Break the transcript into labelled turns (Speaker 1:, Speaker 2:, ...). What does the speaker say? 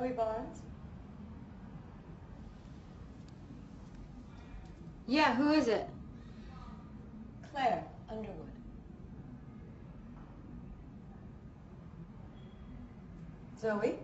Speaker 1: Zoe Bonds.
Speaker 2: Yeah, who is it?
Speaker 1: Claire Underwood. Zoe?